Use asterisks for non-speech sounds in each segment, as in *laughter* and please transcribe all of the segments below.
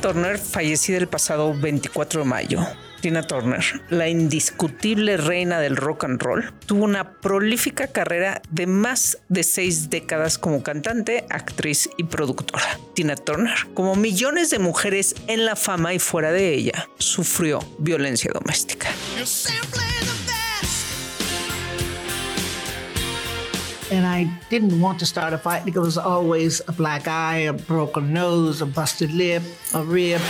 Turner, fallecida el pasado 24 de mayo, Tina Turner, la indiscutible reina del rock and roll, tuvo una prolífica carrera de más de seis décadas como cantante, actriz y productora. Tina Turner, como millones de mujeres en la fama y fuera de ella, sufrió violencia doméstica. And I didn't want to start a fight because was always a black eye, a broken nose, a busted lip, a rib.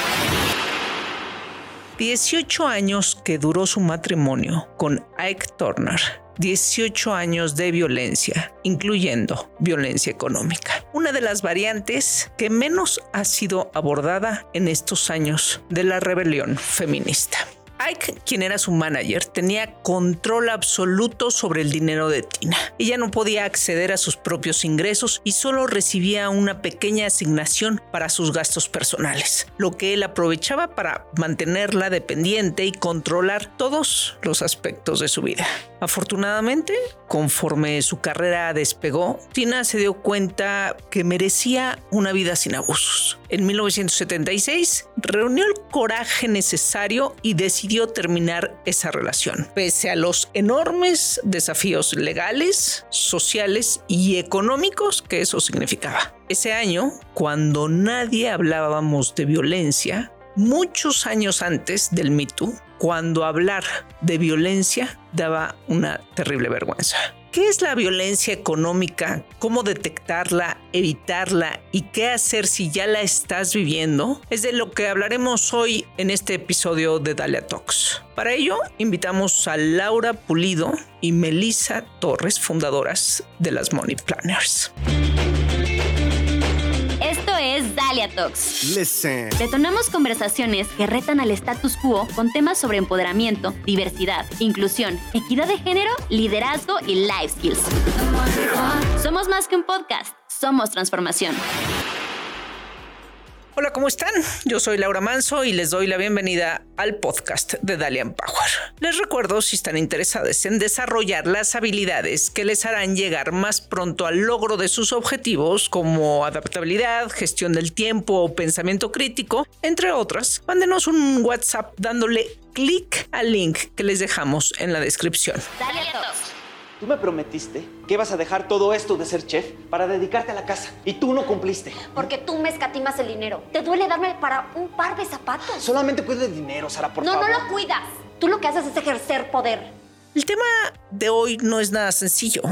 18 años que duró su matrimonio con Ike Turner. 18 años de violencia, incluyendo violencia económica. Una de las variantes que menos ha sido abordada en estos años de la rebelión feminista. Ike, quien era su manager, tenía control absoluto sobre el dinero de Tina. Ella no podía acceder a sus propios ingresos y solo recibía una pequeña asignación para sus gastos personales, lo que él aprovechaba para mantenerla dependiente y controlar todos los aspectos de su vida. Afortunadamente, conforme su carrera despegó, Tina se dio cuenta que merecía una vida sin abusos. En 1976, reunió el coraje necesario y decidió terminar esa relación, pese a los enormes desafíos legales, sociales y económicos que eso significaba. Ese año, cuando nadie hablábamos de violencia, muchos años antes del Me Too, cuando hablar de violencia daba una terrible vergüenza. ¿Qué es la violencia económica? ¿Cómo detectarla, evitarla y qué hacer si ya la estás viviendo? Es de lo que hablaremos hoy en este episodio de Dalia Talks. Para ello, invitamos a Laura Pulido y Melissa Torres, fundadoras de las Money Planners Talks. Listen. Detonamos conversaciones que retan al status quo con temas sobre empoderamiento, diversidad, inclusión, equidad de género, liderazgo y life skills. Somos más que un podcast, somos transformación. Hola, ¿cómo están? Yo soy Laura Manso y les doy la bienvenida al podcast de Dalian Power. Les recuerdo si están interesados en desarrollar las habilidades que les harán llegar más pronto al logro de sus objetivos como adaptabilidad, gestión del tiempo o pensamiento crítico, entre otras, mándenos un WhatsApp dándole clic al link que les dejamos en la descripción. Tú me prometiste que ibas a dejar todo esto de ser chef para dedicarte a la casa y tú no cumpliste. Porque tú me escatimas el dinero. ¿Te duele darme para un par de zapatos? Solamente cuido el dinero, Sara, por no, favor. No, no lo cuidas. Tú lo que haces es ejercer poder. El tema de hoy no es nada sencillo.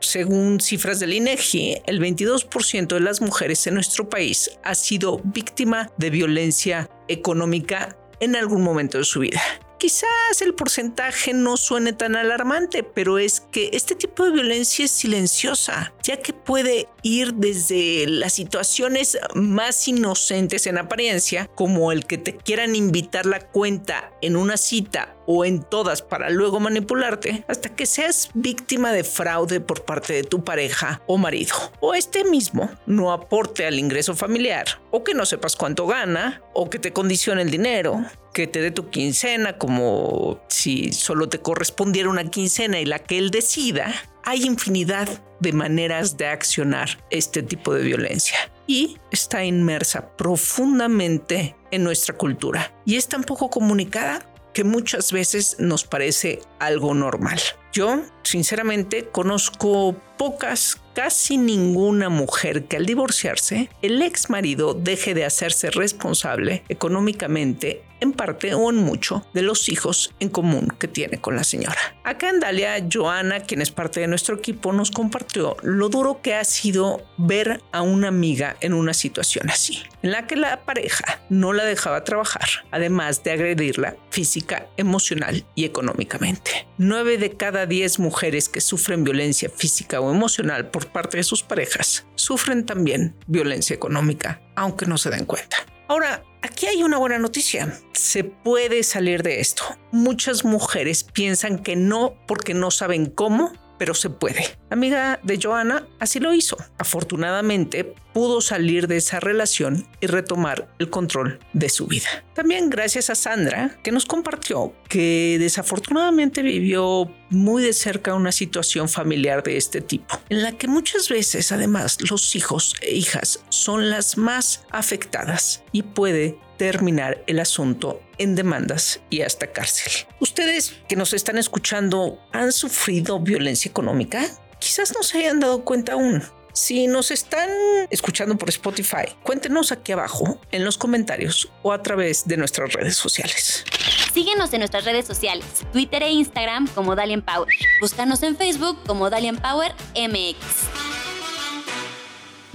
Según cifras del INEGI, el 22% de las mujeres en nuestro país ha sido víctima de violencia económica en algún momento de su vida. Quizás el porcentaje no suene tan alarmante, pero es que este tipo de violencia es silenciosa, ya que puede ir desde las situaciones más inocentes en apariencia, como el que te quieran invitar la cuenta en una cita o en todas para luego manipularte, hasta que seas víctima de fraude por parte de tu pareja o marido, o este mismo no aporte al ingreso familiar, o que no sepas cuánto gana, o que te condicione el dinero, que te dé tu quincena como si solo te correspondiera una quincena y la que él decida, hay infinidad de maneras de accionar este tipo de violencia y está inmersa profundamente en nuestra cultura y es tan poco comunicada que muchas veces nos parece algo normal. Yo, sinceramente, conozco pocas, casi ninguna mujer que al divorciarse, el ex marido deje de hacerse responsable económicamente en parte o en mucho de los hijos en común que tiene con la señora. Acá en Dalia, Joana, quien es parte de nuestro equipo, nos compartió lo duro que ha sido ver a una amiga en una situación así, en la que la pareja no la dejaba trabajar, además de agredirla física, emocional y económicamente. Nueve de cada diez mujeres que sufren violencia física o emocional por parte de sus parejas sufren también violencia económica, aunque no se den cuenta. Ahora, aquí hay una buena noticia. Se puede salir de esto. Muchas mujeres piensan que no porque no saben cómo, pero se puede. amiga de Joana así lo hizo. Afortunadamente, pudo salir de esa relación y retomar el control de su vida. También gracias a Sandra, que nos compartió que desafortunadamente vivió muy de cerca una situación familiar de este tipo, en la que muchas veces además los hijos e hijas son las más afectadas y puede terminar el asunto en demandas y hasta cárcel. Ustedes que nos están escuchando han sufrido violencia económica? Quizás no se hayan dado cuenta aún. Si nos están escuchando por Spotify, cuéntenos aquí abajo en los comentarios o a través de nuestras redes sociales. Síguenos en nuestras redes sociales, Twitter e Instagram como Dalian Power. Búscanos en Facebook como Dalian Power MX.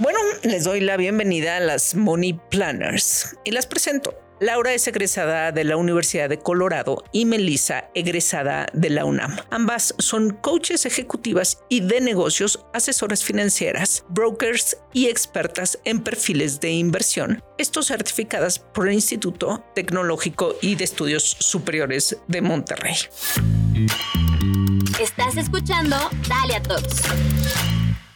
Bueno, les doy la bienvenida a las Money Planners y las presento. Laura es egresada de la Universidad de Colorado y Melissa egresada de la UNAM. Ambas son coaches ejecutivas y de negocios, asesoras financieras, brokers y expertas en perfiles de inversión, estos certificadas por el Instituto Tecnológico y de Estudios Superiores de Monterrey. Estás escuchando Dalia Talks.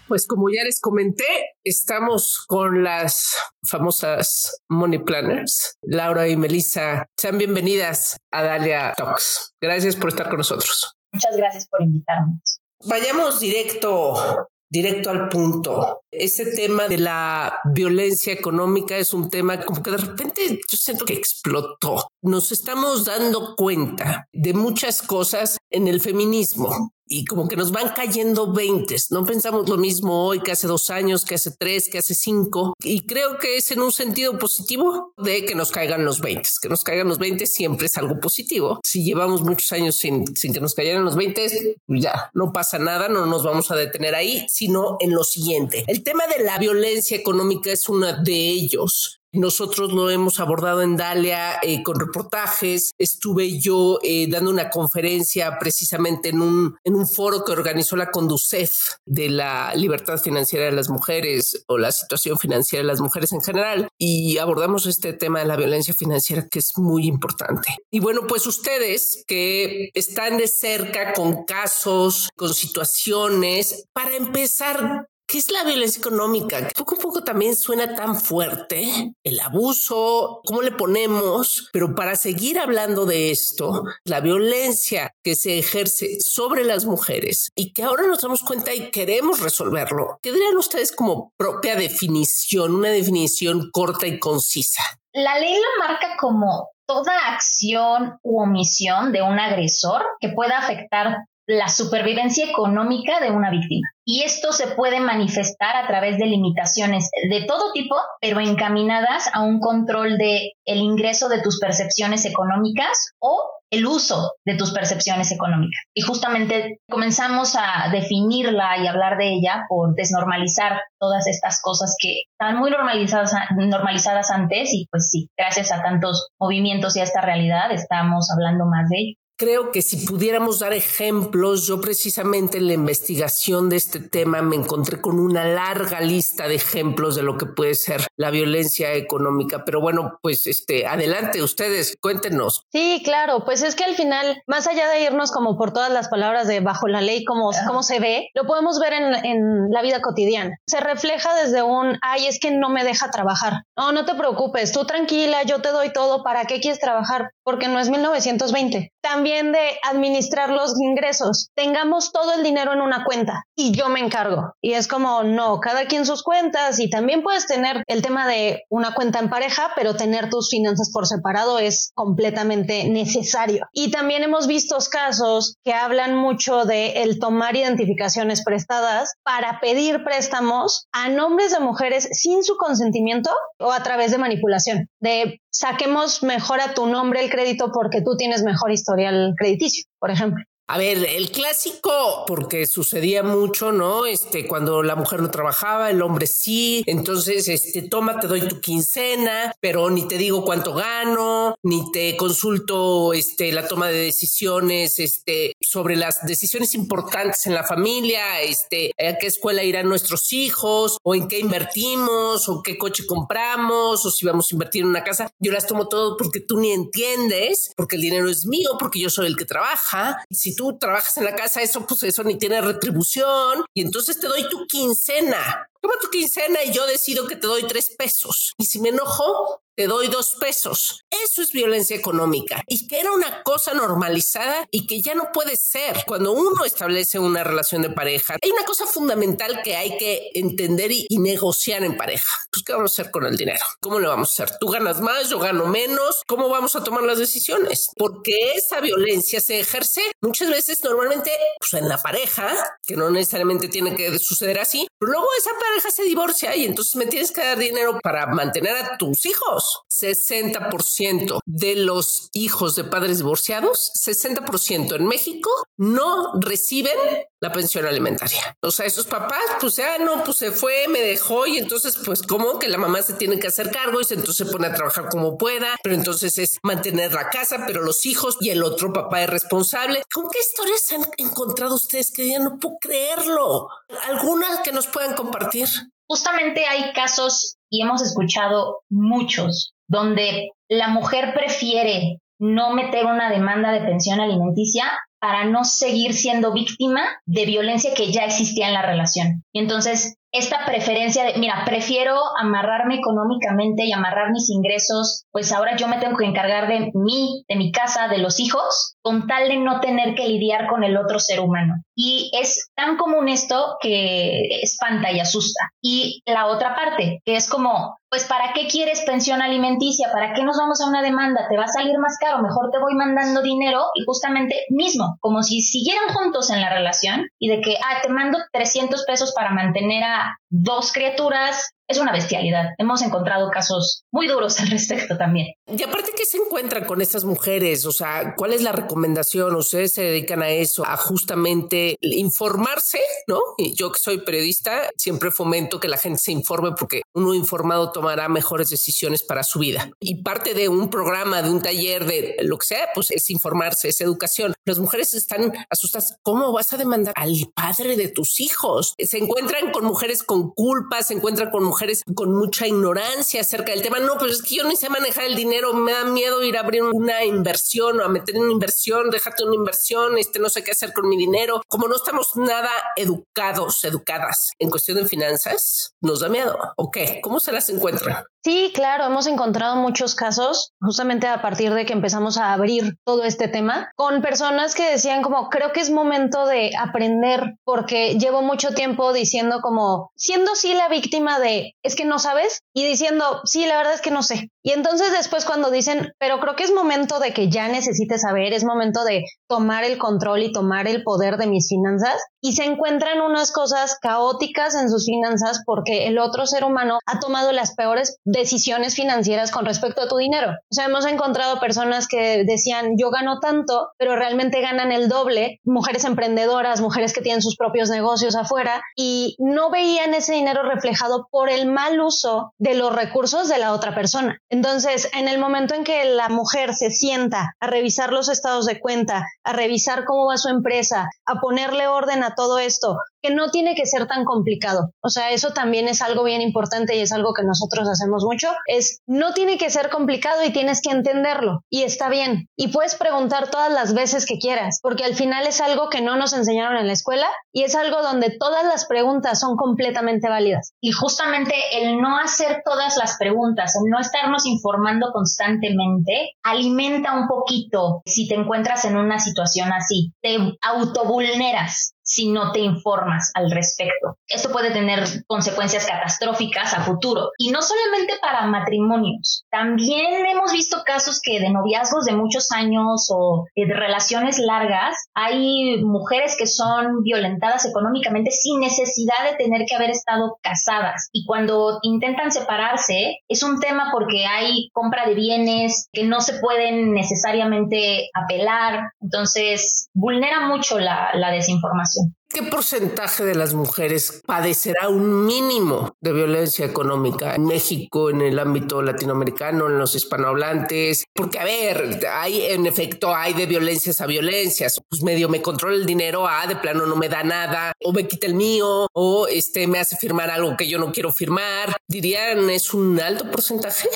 Pues como ya les comenté, estamos con las famosas Money Planners, Laura y Melissa. Sean bienvenidas a Dalia Talks. Gracias por estar con nosotros. Muchas gracias por invitarnos. Vayamos directo directo al punto. Ese tema de la violencia económica es un tema como que de repente yo siento que explotó. Nos estamos dando cuenta de muchas cosas en el feminismo y como que nos van cayendo veintes. No pensamos lo mismo hoy que hace dos años, que hace tres, que hace cinco. Y creo que es en un sentido positivo de que nos caigan los veintes. Que nos caigan los veintes siempre es algo positivo. Si llevamos muchos años sin, sin que nos cayeran los veintes, ya no pasa nada, no nos vamos a detener ahí, sino en lo siguiente. El tema de la violencia económica es uno de ellos. Nosotros lo hemos abordado en Dalia eh, con reportajes. Estuve yo eh, dando una conferencia precisamente en un, en un foro que organizó la Conducef de la libertad financiera de las mujeres o la situación financiera de las mujeres en general y abordamos este tema de la violencia financiera que es muy importante. Y bueno, pues ustedes que están de cerca con casos, con situaciones, para empezar, ¿Qué es la violencia económica? Poco a poco también suena tan fuerte el abuso, cómo le ponemos, pero para seguir hablando de esto, la violencia que se ejerce sobre las mujeres y que ahora nos damos cuenta y queremos resolverlo, ¿qué dirían ustedes como propia definición, una definición corta y concisa? La ley lo marca como toda acción u omisión de un agresor que pueda afectar la supervivencia económica de una víctima. Y esto se puede manifestar a través de limitaciones de todo tipo, pero encaminadas a un control de el ingreso de tus percepciones económicas o el uso de tus percepciones económicas. Y justamente comenzamos a definirla y hablar de ella por desnormalizar todas estas cosas que están muy normalizadas, normalizadas antes y pues sí, gracias a tantos movimientos y a esta realidad estamos hablando más de ello. Creo que si pudiéramos dar ejemplos, yo precisamente en la investigación de este tema me encontré con una larga lista de ejemplos de lo que puede ser la violencia económica. Pero bueno, pues este, adelante ustedes, cuéntenos. Sí, claro, pues es que al final, más allá de irnos como por todas las palabras de bajo la ley, como, cómo se ve, lo podemos ver en, en la vida cotidiana. Se refleja desde un, ay, es que no me deja trabajar. No, no te preocupes, tú tranquila, yo te doy todo, ¿para qué quieres trabajar? Porque no es 1920. También también de administrar los ingresos. Tengamos todo el dinero en una cuenta y yo me encargo. Y es como, no, cada quien sus cuentas y también puedes tener el tema de una cuenta en pareja, pero tener tus finanzas por separado es completamente necesario. Y también hemos visto casos que hablan mucho de el tomar identificaciones prestadas para pedir préstamos a nombres de mujeres sin su consentimiento o a través de manipulación, de saquemos mejor a tu nombre el crédito porque tú tienes mejor historial crediticio, por ejemplo. A ver, el clásico, porque sucedía mucho, ¿no? Este, cuando la mujer no trabajaba, el hombre sí. Entonces, este, toma, te doy tu quincena, pero ni te digo cuánto gano, ni te consulto, este, la toma de decisiones, este, sobre las decisiones importantes en la familia, este, a qué escuela irán nuestros hijos, o en qué invertimos, o qué coche compramos, o si vamos a invertir en una casa. Yo las tomo todo porque tú ni entiendes, porque el dinero es mío, porque yo soy el que trabaja. Tú trabajas en la casa, eso pues eso ni tiene retribución. Y entonces te doy tu quincena toma tu quincena y yo decido que te doy tres pesos. Y si me enojo, te doy dos pesos. Eso es violencia económica y que era una cosa normalizada y que ya no puede ser cuando uno establece una relación de pareja. Hay una cosa fundamental que hay que entender y, negociar en pareja. Pues, ¿qué vamos a hacer con el dinero? ¿Cómo le vamos a hacer? ¿Tú ganas más? ¿Yo gano menos? ¿Cómo vamos a tomar las decisiones? Porque esa violencia se ejerce muchas veces normalmente pues, en la pareja, que no necesariamente tiene que suceder así, pero luego esa pareja se divorcia y entonces me tienes que dar dinero para mantener a tus hijos. 60% de los hijos de padres divorciados, 60% en México no reciben la pensión alimentaria. O sea, esos papás, pues ya no, pues se fue, me dejó y entonces, pues como que la mamá se tiene que hacer cargo y entonces se pone a trabajar como pueda, pero entonces es mantener la casa, pero los hijos y el otro papá es responsable. ¿Con qué historias han encontrado ustedes que ya no puedo creerlo? ¿Algunas que nos puedan compartir? Justamente hay casos y hemos escuchado muchos donde la mujer prefiere no meter una demanda de pensión alimenticia para no seguir siendo víctima de violencia que ya existía en la relación. Y entonces esta preferencia de, mira, prefiero amarrarme económicamente y amarrar mis ingresos, pues ahora yo me tengo que encargar de mí, de mi casa, de los hijos, con tal de no tener que lidiar con el otro ser humano. Y es tan común esto que espanta y asusta. Y la otra parte, que es como, pues ¿para qué quieres pensión alimenticia? ¿Para qué nos vamos a una demanda? ¿Te va a salir más caro? Mejor te voy mandando dinero y justamente mismo, como si siguieran juntos en la relación y de que, ah, te mando 300 pesos para mantener a dos criaturas es una bestialidad. Hemos encontrado casos muy duros *laughs* al respecto también. Y aparte, ¿qué se encuentran con estas mujeres? O sea, ¿cuál es la recomendación? Ustedes se dedican a eso, a justamente informarse, ¿no? Y yo que soy periodista, siempre fomento que la gente se informe porque uno informado tomará mejores decisiones para su vida. Y parte de un programa, de un taller, de lo que sea, pues es informarse, es educación. Las mujeres están asustadas. ¿Cómo vas a demandar al padre de tus hijos? Se encuentran con mujeres con culpas, se encuentran con mujeres con mucha ignorancia acerca del tema. No, pues es que yo no sé manejar el dinero, me da miedo ir a abrir una inversión o a meter una inversión, dejarte una inversión, este no sé qué hacer con mi dinero. Como no estamos nada educados, educadas en cuestión de finanzas, nos da miedo. Ok, ¿cómo se las encuentran? Sí, claro, hemos encontrado muchos casos justamente a partir de que empezamos a abrir todo este tema con personas que decían como creo que es momento de aprender porque llevo mucho tiempo diciendo como siendo sí la víctima de es que no sabes y diciendo sí, la verdad es que no sé. Y entonces después cuando dicen pero creo que es momento de que ya necesites saber, es momento de tomar el control y tomar el poder de mis finanzas y se encuentran unas cosas caóticas en sus finanzas porque el otro ser humano ha tomado las peores decisiones financieras con respecto a tu dinero. O sea, hemos encontrado personas que decían, yo gano tanto, pero realmente ganan el doble, mujeres emprendedoras, mujeres que tienen sus propios negocios afuera y no veían ese dinero reflejado por el mal uso de los recursos de la otra persona. Entonces, en el momento en que la mujer se sienta a revisar los estados de cuenta, a revisar cómo va su empresa, a ponerle orden a todo esto, que no tiene que ser tan complicado. O sea, eso también es algo bien importante y es algo que nosotros hacemos mucho, es no tiene que ser complicado y tienes que entenderlo y está bien. Y puedes preguntar todas las veces que quieras, porque al final es algo que no nos enseñaron en la escuela y es algo donde todas las preguntas son completamente válidas. Y justamente el no hacer todas las preguntas, el no estarnos informando constantemente, alimenta un poquito si te encuentras en una situación así. Te autovulneras si no te informas al respecto. Esto puede tener consecuencias catastróficas a futuro y no solamente para matrimonios. También hemos visto casos que de noviazgos de muchos años o de relaciones largas hay mujeres que son violentadas económicamente sin necesidad de tener que haber estado casadas y cuando intentan separarse es un tema porque hay compra de bienes que no se pueden necesariamente apelar, entonces vulnera mucho la, la desinformación. ¿Qué porcentaje de las mujeres padecerá un mínimo de violencia económica en México, en el ámbito latinoamericano, en los hispanohablantes? Porque, a ver, hay, en efecto, hay de violencias a violencias. Pues medio me controla el dinero, ah, de plano no me da nada, o me quita el mío, o este me hace firmar algo que yo no quiero firmar. Dirían, es un alto porcentaje.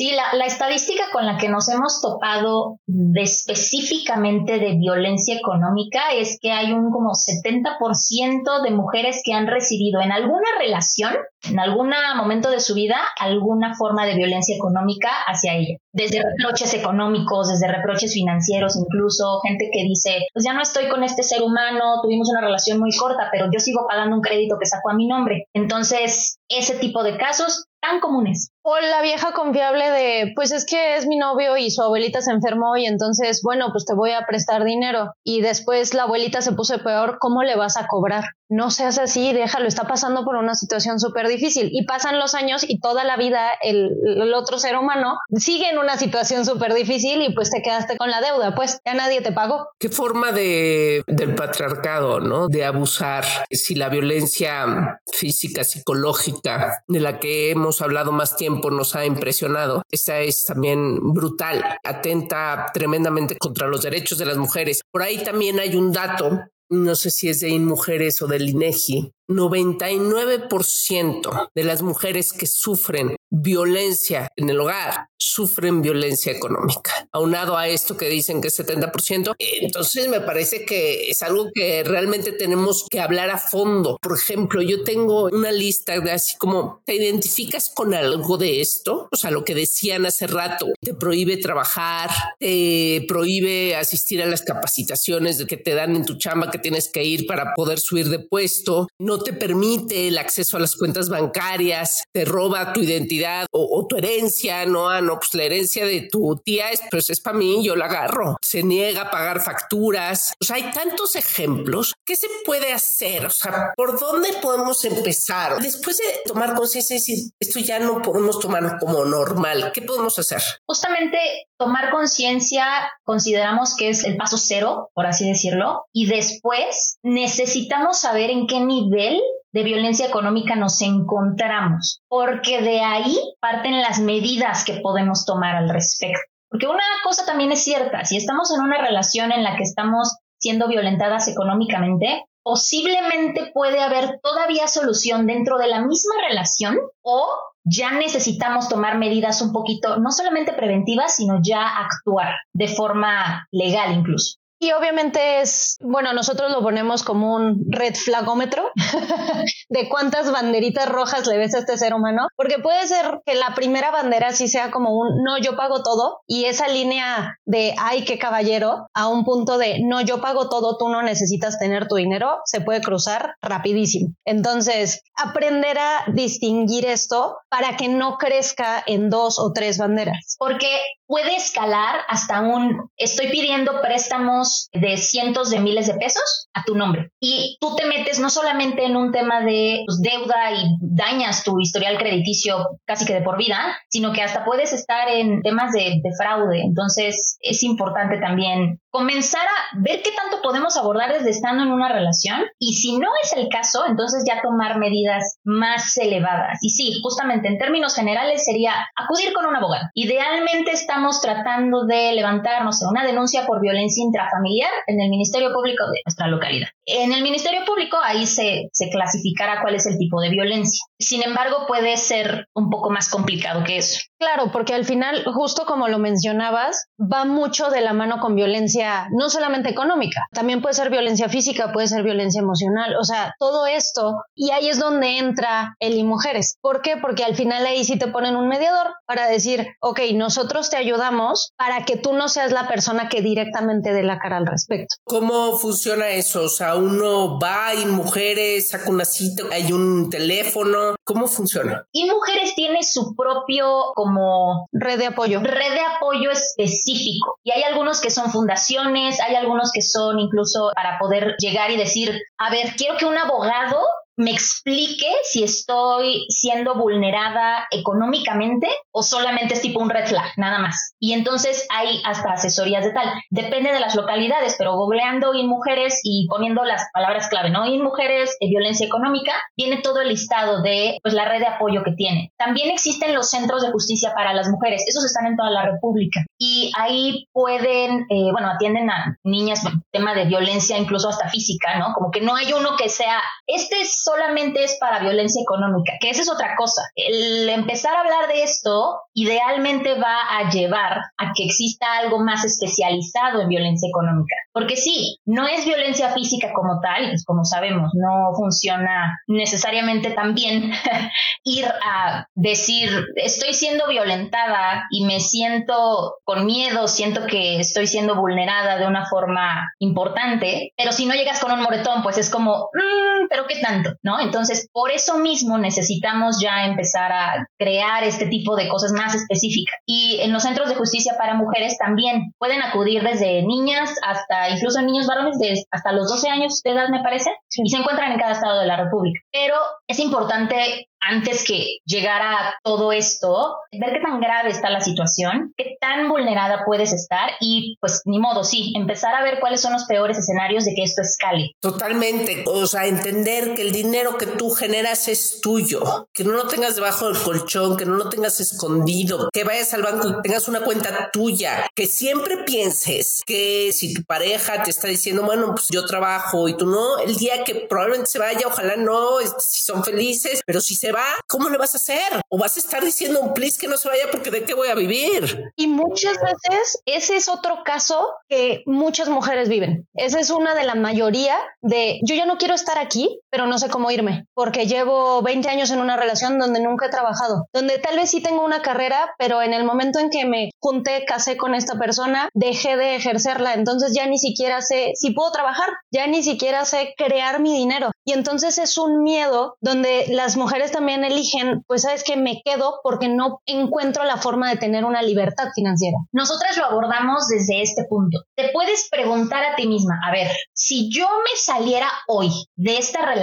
Sí, la, estadística con la que nos hemos topado específicamente de violencia económica es que hay un como 70% de mujeres que han recibido en alguna relación, en algún momento de su vida, alguna forma de violencia económica hacia ella. Desde reproches económicos, desde reproches financieros, incluso gente que dice, pues ya no estoy con este ser humano, tuvimos una relación muy corta, pero yo sigo pagando un crédito que sacó a mi nombre. Entonces, ese tipo de casos tan comunes. O la vieja confiable de, pues es que es mi novio y su abuelita se enfermó y entonces, bueno, pues te voy a prestar dinero. Y después la abuelita se puso peor, ¿cómo le vas a cobrar? No seas así, déjalo, está pasando por una situación súper difícil. Y pasan los años y toda la vida el, el otro ser humano sigue en una situación súper difícil y pues te quedaste con la deuda, pues ya nadie te pagó. ¿Qué forma de, del patriarcado, ¿no? De abusar, si la violencia física, psicológica, de la que hemos hablado más tiempo, nos ha impresionado. Esta es también brutal, atenta tremendamente contra los derechos de las mujeres. Por ahí también hay un dato no sé si es de InMujeres o del INEGI, 99% de las mujeres que sufren violencia en el hogar sufren violencia económica. Aunado a esto que dicen que es 70%, entonces me parece que es algo que realmente tenemos que hablar a fondo. Por ejemplo, yo tengo una lista de así como, ¿te identificas con algo de esto? O sea, lo que decían hace rato, te prohíbe trabajar, te prohíbe asistir a las capacitaciones que te dan en tu chamba que tienes que ir para poder subir de puesto, no te permite el acceso a las cuentas bancarias, te roba tu identidad o, tu herencia, no, ah, no, pues la herencia de tu tía es, pues es para mí, yo la agarro, se niega a pagar facturas. O sea, hay tantos ejemplos. ¿Qué se puede hacer? O sea, ¿por dónde podemos empezar? Después de tomar conciencia y decir, esto ya no podemos tomar como normal, ¿qué podemos hacer? Justamente tomar conciencia consideramos que es el paso cero, por así decirlo, y después necesitamos saber en qué nivel de violencia económica nos encontramos, porque de ahí parten las medidas que podemos tomar al respecto. Porque una cosa también es cierta, si estamos en una relación en la que estamos siendo violentadas económicamente, posiblemente puede haber todavía solución dentro de la misma relación o ya necesitamos tomar medidas un poquito, no solamente preventivas, sino ya actuar de forma legal incluso. Y obviamente es, bueno, nosotros lo ponemos como un red flagómetro *laughs* de cuántas banderitas rojas le ves a este ser humano, porque puede ser que la primera bandera sí sea como un no, yo pago todo, y esa línea de ay, qué caballero, a un punto de no, yo pago todo, tú no necesitas tener tu dinero, se puede cruzar rapidísimo. Entonces, aprender a distinguir esto para que no crezca en dos o tres banderas. Porque puede escalar hasta un estoy pidiendo préstamos de cientos de miles de pesos a tu nombre. Y tú te metes no solamente en un tema de pues, deuda y dañas tu historial crediticio casi que de por vida, sino que hasta puedes estar en temas de, de fraude. Entonces es importante también comenzar a ver qué tanto podemos abordar desde estando en una relación y si no es el caso, entonces ya tomar medidas más elevadas. Y sí, justamente en términos generales sería acudir con un abogado. Idealmente estamos tratando de levantarnos una denuncia por violencia intrafamiliar en el Ministerio Público de nuestra localidad. En el Ministerio Público ahí se, se clasificará cuál es el tipo de violencia. Sin embargo, puede ser un poco más complicado que eso. Claro, porque al final, justo como lo mencionabas, va mucho de la mano con violencia, no solamente económica, también puede ser violencia física, puede ser violencia emocional, o sea, todo esto, y ahí es donde entra el y mujeres. ¿Por qué? Porque al final ahí sí te ponen un mediador para decir, ok, nosotros te ayudamos para que tú no seas la persona que directamente dé la cara al respecto. ¿Cómo funciona eso? O sea, uno va y mujeres, saca una cita, hay un teléfono, ¿cómo funciona? Y mujeres tiene su propio como red de apoyo. Red de apoyo específico. Y hay algunos que son fundaciones, hay algunos que son incluso para poder llegar y decir, a ver, quiero que un abogado me explique si estoy siendo vulnerada económicamente o solamente es tipo un red flag, nada más. Y entonces hay hasta asesorías de tal. Depende de las localidades, pero googleando in mujeres y poniendo las palabras clave, ¿no? In mujeres, eh, violencia económica, viene todo el listado de pues la red de apoyo que tiene. También existen los centros de justicia para las mujeres, esos están en toda la República. Y ahí pueden, eh, bueno, atienden a niñas, tema de violencia incluso hasta física, ¿no? Como que no hay uno que sea, este es solamente es para violencia económica, que esa es otra cosa. El empezar a hablar de esto idealmente va a llevar a que exista algo más especializado en violencia económica. Porque sí, no es violencia física como tal, pues como sabemos, no funciona necesariamente tan bien *laughs* ir a decir, estoy siendo violentada y me siento con miedo, siento que estoy siendo vulnerada de una forma importante, pero si no llegas con un moretón, pues es como, mm, pero ¿qué tanto? ¿No? Entonces, por eso mismo necesitamos ya empezar a crear este tipo de cosas más específicas. Y en los centros de justicia para mujeres también pueden acudir desde niñas hasta incluso niños varones hasta los 12 años de edad, me parece, y se encuentran en cada estado de la República. Pero es importante antes que llegara todo esto, ver qué tan grave está la situación, qué tan vulnerada puedes estar y pues ni modo, sí, empezar a ver cuáles son los peores escenarios de que esto escale. Totalmente, o sea, entender que el dinero que tú generas es tuyo, que no lo tengas debajo del colchón, que no lo tengas escondido, que vayas al banco y tengas una cuenta tuya, que siempre pienses que si tu pareja te está diciendo, bueno, pues yo trabajo y tú no, el día que probablemente se vaya, ojalá no, si son felices, pero si se va, ¿cómo le vas a hacer? O vas a estar diciendo un please que no se vaya porque de qué voy a vivir. Y muchas veces ese es otro caso que muchas mujeres viven. Esa es una de la mayoría de yo ya no quiero estar aquí, pero no sé cómo irme porque llevo 20 años en una relación donde nunca he trabajado, donde tal vez sí tengo una carrera, pero en el momento en que me junté, casé con esta persona, dejé de ejercerla. Entonces ya ni siquiera sé si puedo trabajar, ya ni siquiera sé crear mi dinero. Y entonces es un miedo donde las mujeres también eligen, pues sabes que me quedo porque no encuentro la forma de tener una libertad financiera. Nosotras lo abordamos desde este punto. Te puedes preguntar a ti misma, a ver, si yo me saliera hoy de esta relación,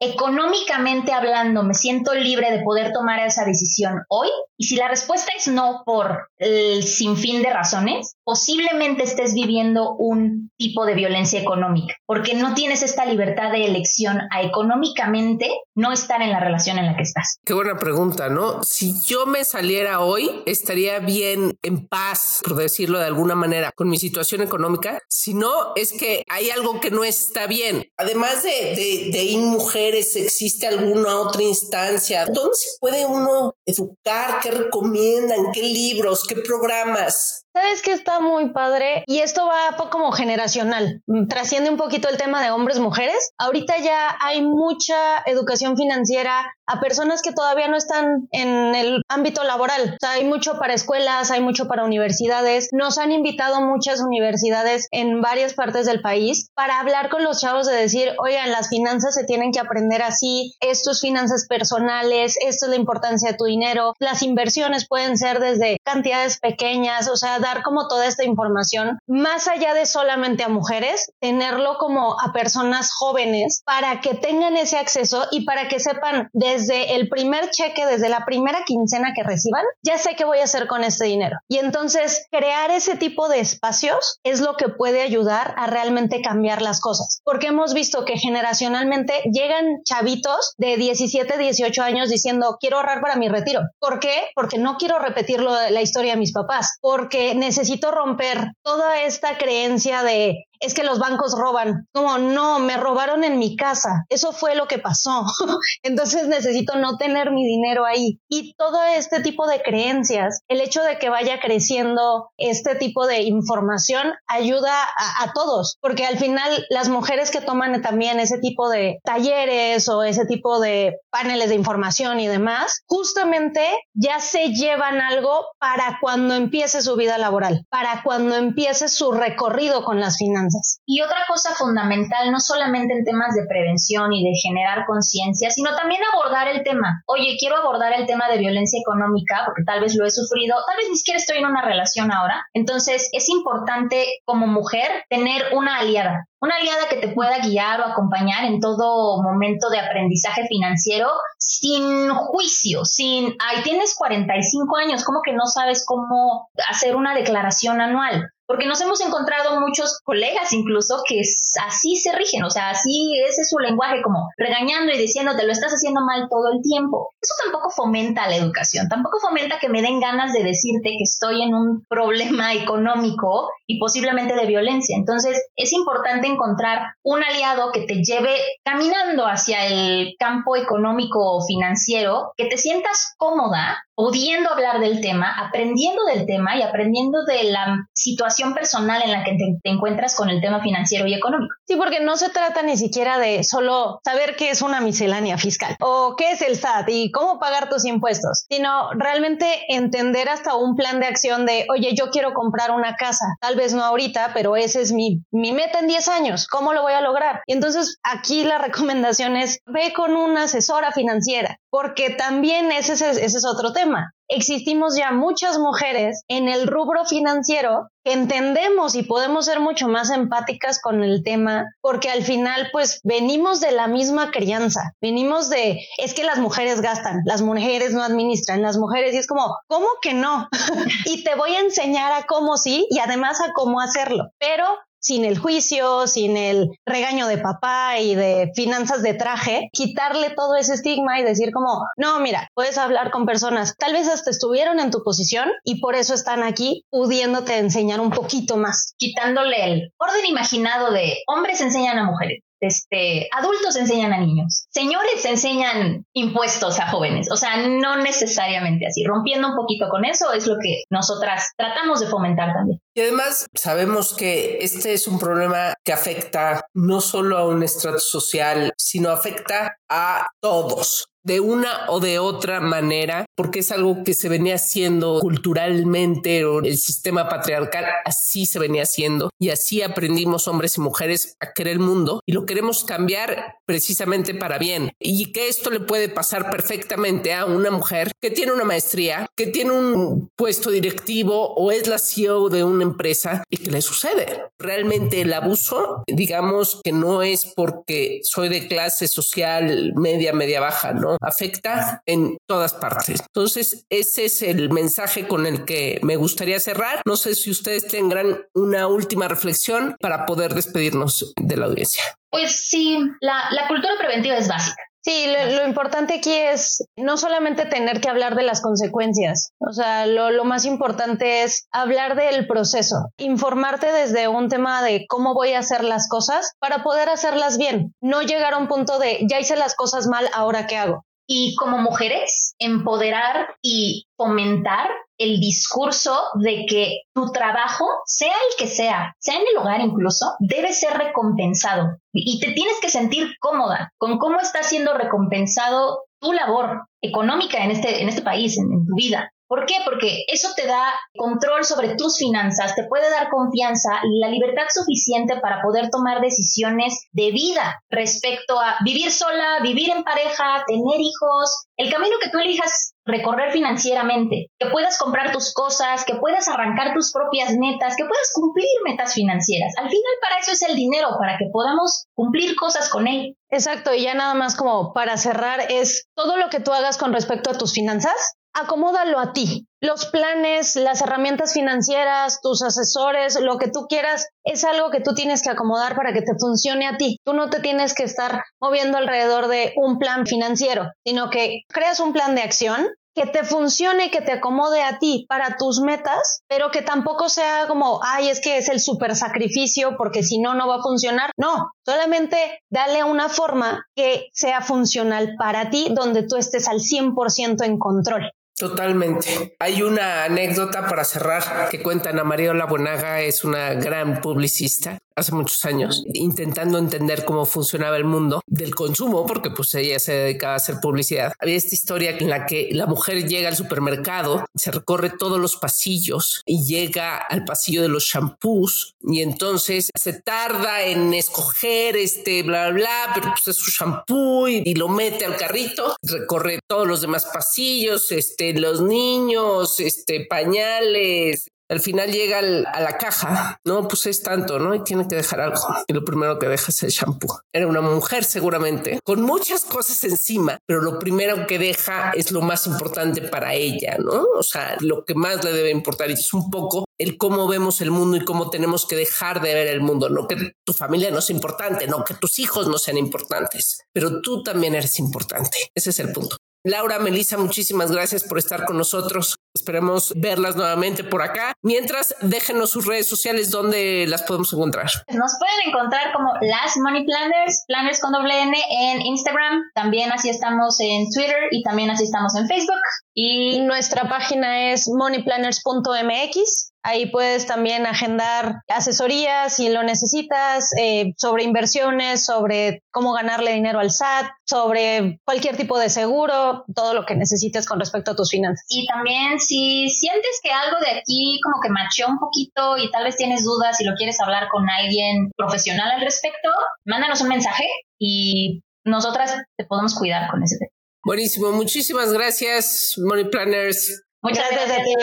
económicamente hablando, ¿me siento libre de poder tomar esa decisión hoy? Y si la respuesta es no por el sinfín de razones, posiblemente estés viviendo un tipo de violencia económica, porque no tienes esta libertad de elección a económicamente no estar en la relación en la que estás? Qué buena pregunta, ¿no? Si yo me saliera hoy, estaría bien en paz, por decirlo de alguna manera, con mi situación económica. Si no, es que hay algo que no está bien. Además de, de, de ir mujeres, ¿existe alguna otra instancia? ¿Dónde se puede uno educar? ¿Qué recomiendan? ¿Qué libros? ¿Qué programas? Sabes que está muy padre y esto va como generacional, mm, trasciende un poquito el tema de hombres-mujeres. Ahorita ya hay mucha educación financiera a personas que todavía no están en el ámbito laboral. O sea, hay mucho para escuelas, hay mucho para universidades. Nos han invitado muchas universidades en varias partes del país para hablar con los chavos de decir, oigan, las finanzas se tienen que aprender así, esto es finanzas personales, esto es la importancia de tu dinero, las inversiones pueden ser desde cantidades pequeñas, o sea, dar como toda esta información, más allá de solamente a mujeres, tenerlo como a personas jóvenes para que tengan ese acceso y para que sepan desde el primer cheque, desde la primera quincena que reciban, ya sé qué voy a hacer con este dinero. Y entonces crear ese tipo de espacios es lo que puede ayudar a realmente cambiar las cosas. Porque hemos visto que generacionalmente llegan chavitos de 17, 18 años diciendo, quiero ahorrar para mi retiro. ¿Por qué? Porque no quiero repetir la historia de mis papás. Porque necesito romper toda esta creencia de es que los bancos roban. Como no, me robaron en mi casa. Eso fue lo que pasó. *laughs* Entonces necesito no tener mi dinero ahí. Y todo este tipo de creencias, el hecho de que vaya creciendo este tipo de información ayuda a, todos, porque al final las mujeres que toman también ese tipo de talleres o ese tipo de paneles de información y demás, justamente ya se llevan algo para cuando empiece su vida laboral, para cuando empiece su recorrido con las finanzas y otra cosa fundamental, no solamente en temas de prevención y de generar conciencia, sino también abordar el tema. Oye, quiero abordar el tema de violencia económica porque tal vez lo he sufrido, tal vez ni siquiera estoy en una relación ahora. Entonces, es importante como mujer tener una aliada, una aliada que te pueda guiar o acompañar en todo momento de aprendizaje financiero sin juicio, sin, ay, tienes 45 años, ¿cómo que no sabes cómo hacer una declaración anual? Porque nos hemos encontrado muchos colegas incluso que así se rigen, o sea, así ese es su lenguaje como regañando y diciendo te lo estás haciendo mal todo el tiempo. Eso tampoco fomenta la educación, tampoco fomenta que me den ganas de decirte que estoy en un problema *laughs* económico y posiblemente de violencia. Entonces, es importante encontrar un aliado que te lleve caminando hacia el campo económico o financiero, que te sientas cómoda pudiendo hablar del tema, aprendiendo del tema y aprendiendo de la situación personal en la que te, encuentras con el tema financiero y económico. Sí, porque no se trata ni siquiera de solo saber qué es una miscelánea fiscal o qué es el SAT y cómo pagar tus impuestos, sino realmente entender hasta un plan de acción de, oye, yo quiero comprar una casa, tal vez no ahorita, pero ese es mi, mi meta en 10 años, ¿cómo lo voy a lograr? Y entonces aquí la *laughs* recomendación es, ve con una asesora financiera, porque también ese, ese es otro tema. Existimos ya muchas mujeres en el rubro financiero que entendemos y podemos ser mucho más empáticas con el tema, porque al final pues venimos de la misma crianza, venimos de, es que las mujeres gastan, las mujeres no administran, las mujeres y es como, ¿cómo que no? *laughs* y te voy a enseñar a cómo sí y además a cómo hacerlo, pero sin el juicio, sin el regaño de papá y de finanzas de traje, quitarle todo ese estigma y decir como, no, mira, puedes hablar con personas, tal vez hasta estuvieron en tu posición y por eso están aquí pudiéndote enseñar un poquito más. Quitándole el orden imaginado de hombres enseñan a mujeres este, adultos enseñan a niños, señores enseñan impuestos a jóvenes, o sea, no necesariamente así, rompiendo un poquito con eso es lo que nosotras tratamos de fomentar también. Y además sabemos que este es un problema que afecta no solo a un estrato social, sino afecta a todos de una o de otra manera, porque es algo que se venía haciendo culturalmente o el sistema patriarcal así se venía haciendo y así aprendimos hombres y mujeres a querer el mundo y lo queremos cambiar precisamente para bien y que esto le puede pasar perfectamente a una mujer que tiene una maestría, que tiene un puesto directivo o es la CEO de una empresa y que le sucede. Realmente el abuso, digamos que no es porque soy de clase social media, media baja, ¿no? Afecta en todas partes. Entonces, ese es el mensaje con el que me gustaría cerrar. No sé si ustedes tendrán una última reflexión para poder despedirnos de la audiencia. Pues sí, la, la cultura preventiva es básica. Sí, lo, importante aquí es no solamente tener que hablar de las consecuencias, o sea, lo, lo, más importante es hablar del proceso, informarte desde un tema de cómo voy a hacer las cosas para poder hacerlas bien, no llegar a un punto de ya hice las cosas mal, ahora qué hago y como mujeres empoderar y fomentar el discurso de que tu trabajo, sea el que sea, sea en el hogar incluso, debe ser recompensado y te tienes que sentir cómoda con cómo está siendo recompensado tu labor económica en este, en este país, en tu vida. ¿Por qué? Porque eso te da control sobre tus finanzas, te puede dar confianza y la libertad suficiente para poder tomar decisiones de vida respecto a vivir sola, vivir en pareja, tener hijos, el camino que tú elijas recorrer financieramente, que puedas comprar tus cosas, que puedas arrancar tus propias metas, que puedas cumplir metas financieras. Al final para eso es el dinero, para que podamos cumplir cosas con él. Exacto, y ya nada más como para cerrar es todo lo que tú hagas con respecto a tus finanzas, acomódalo a ti. Los planes, las herramientas financieras, tus asesores, lo que tú quieras, es algo que tú tienes que acomodar para que te funcione a ti. Tú no te tienes que estar moviendo alrededor de un plan financiero, sino que creas un plan de acción que te funcione, que te acomode a ti para tus metas, pero que tampoco sea como, ay, es que es el super sacrificio porque si no, no va a funcionar. No, solamente dale una forma que sea funcional para ti, donde tú estés al 100% en control. Totalmente. Hay una anécdota para cerrar que cuentan a Mariola Buenaga, es una gran publicista hace muchos años, intentando entender cómo funcionaba el mundo del consumo, porque pues ella se dedicaba a hacer publicidad. Había esta historia en la que la mujer llega al supermercado, se recorre todos los pasillos y llega al pasillo de los shampoos y entonces se tarda en escoger este bla bla, pero pues es su shampoo y, y lo mete al carrito, recorre todos los demás pasillos, este los niños, este pañales, al final llega a la caja, no, pues es tanto, ¿no? Y tiene que dejar algo. Y lo primero que deja es el shampoo. Era una mujer seguramente, con muchas cosas encima, pero lo primero que deja es lo más importante para ella, ¿no? O sea, lo que más le debe importar es un poco el cómo vemos el mundo y cómo tenemos que dejar de ver el mundo. No que tu familia no es importante, no que tus hijos no sean importantes, pero tú también eres importante. Ese es el punto. Laura, Melissa, muchísimas gracias por estar con nosotros. Esperemos verlas nuevamente por acá. Mientras, déjenos sus redes sociales donde las podemos encontrar. Nos pueden encontrar como las Money Planners, Planners con doble N en Instagram. También así estamos en Twitter y también así estamos en Facebook. Y nuestra página es moneyplanners.mx. Ahí puedes también agendar asesorías si lo necesitas, eh, sobre inversiones, sobre cómo ganarle dinero al SAT, sobre cualquier tipo de seguro, todo lo que necesites con respecto a tus finanzas. Y también si sientes que algo de aquí como que macheó un poquito y tal vez tienes dudas y lo quieres hablar con alguien profesional al respecto, mándanos un mensaje y nosotras te podemos cuidar con ese tema. Buenísimo, muchísimas gracias, Money Planners. Muchas gracias, a ti,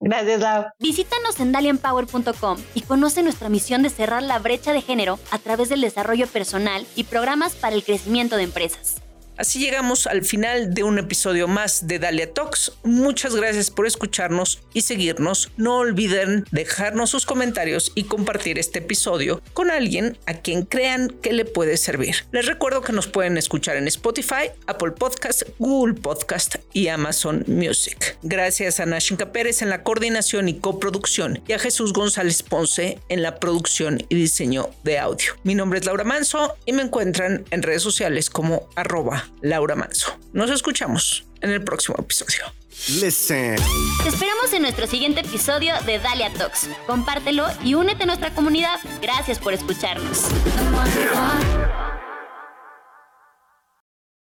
Gracias, Lau. Visítanos en dalianpower.com y conoce nuestra misión de cerrar la brecha de género a través del desarrollo personal y programas para el crecimiento de empresas. Así llegamos al final de un episodio más de Dalia Talks. Muchas gracias por escucharnos y seguirnos. No olviden dejarnos sus comentarios y compartir este episodio con alguien a quien crean que le puede servir. Les recuerdo que nos pueden escuchar en Spotify, Apple Podcast, Google Podcast y Amazon Music. Gracias a Nashinka Pérez en la coordinación y coproducción y a Jesús González Ponce en la producción y diseño de audio. Mi nombre es Laura Manso y me encuentran en redes sociales como arroba Laura Manso. Nos escuchamos en el próximo episodio. Listen. Te esperamos en nuestro siguiente episodio de Dalia Talks. Compártelo y únete a nuestra comunidad. Gracias por escucharnos.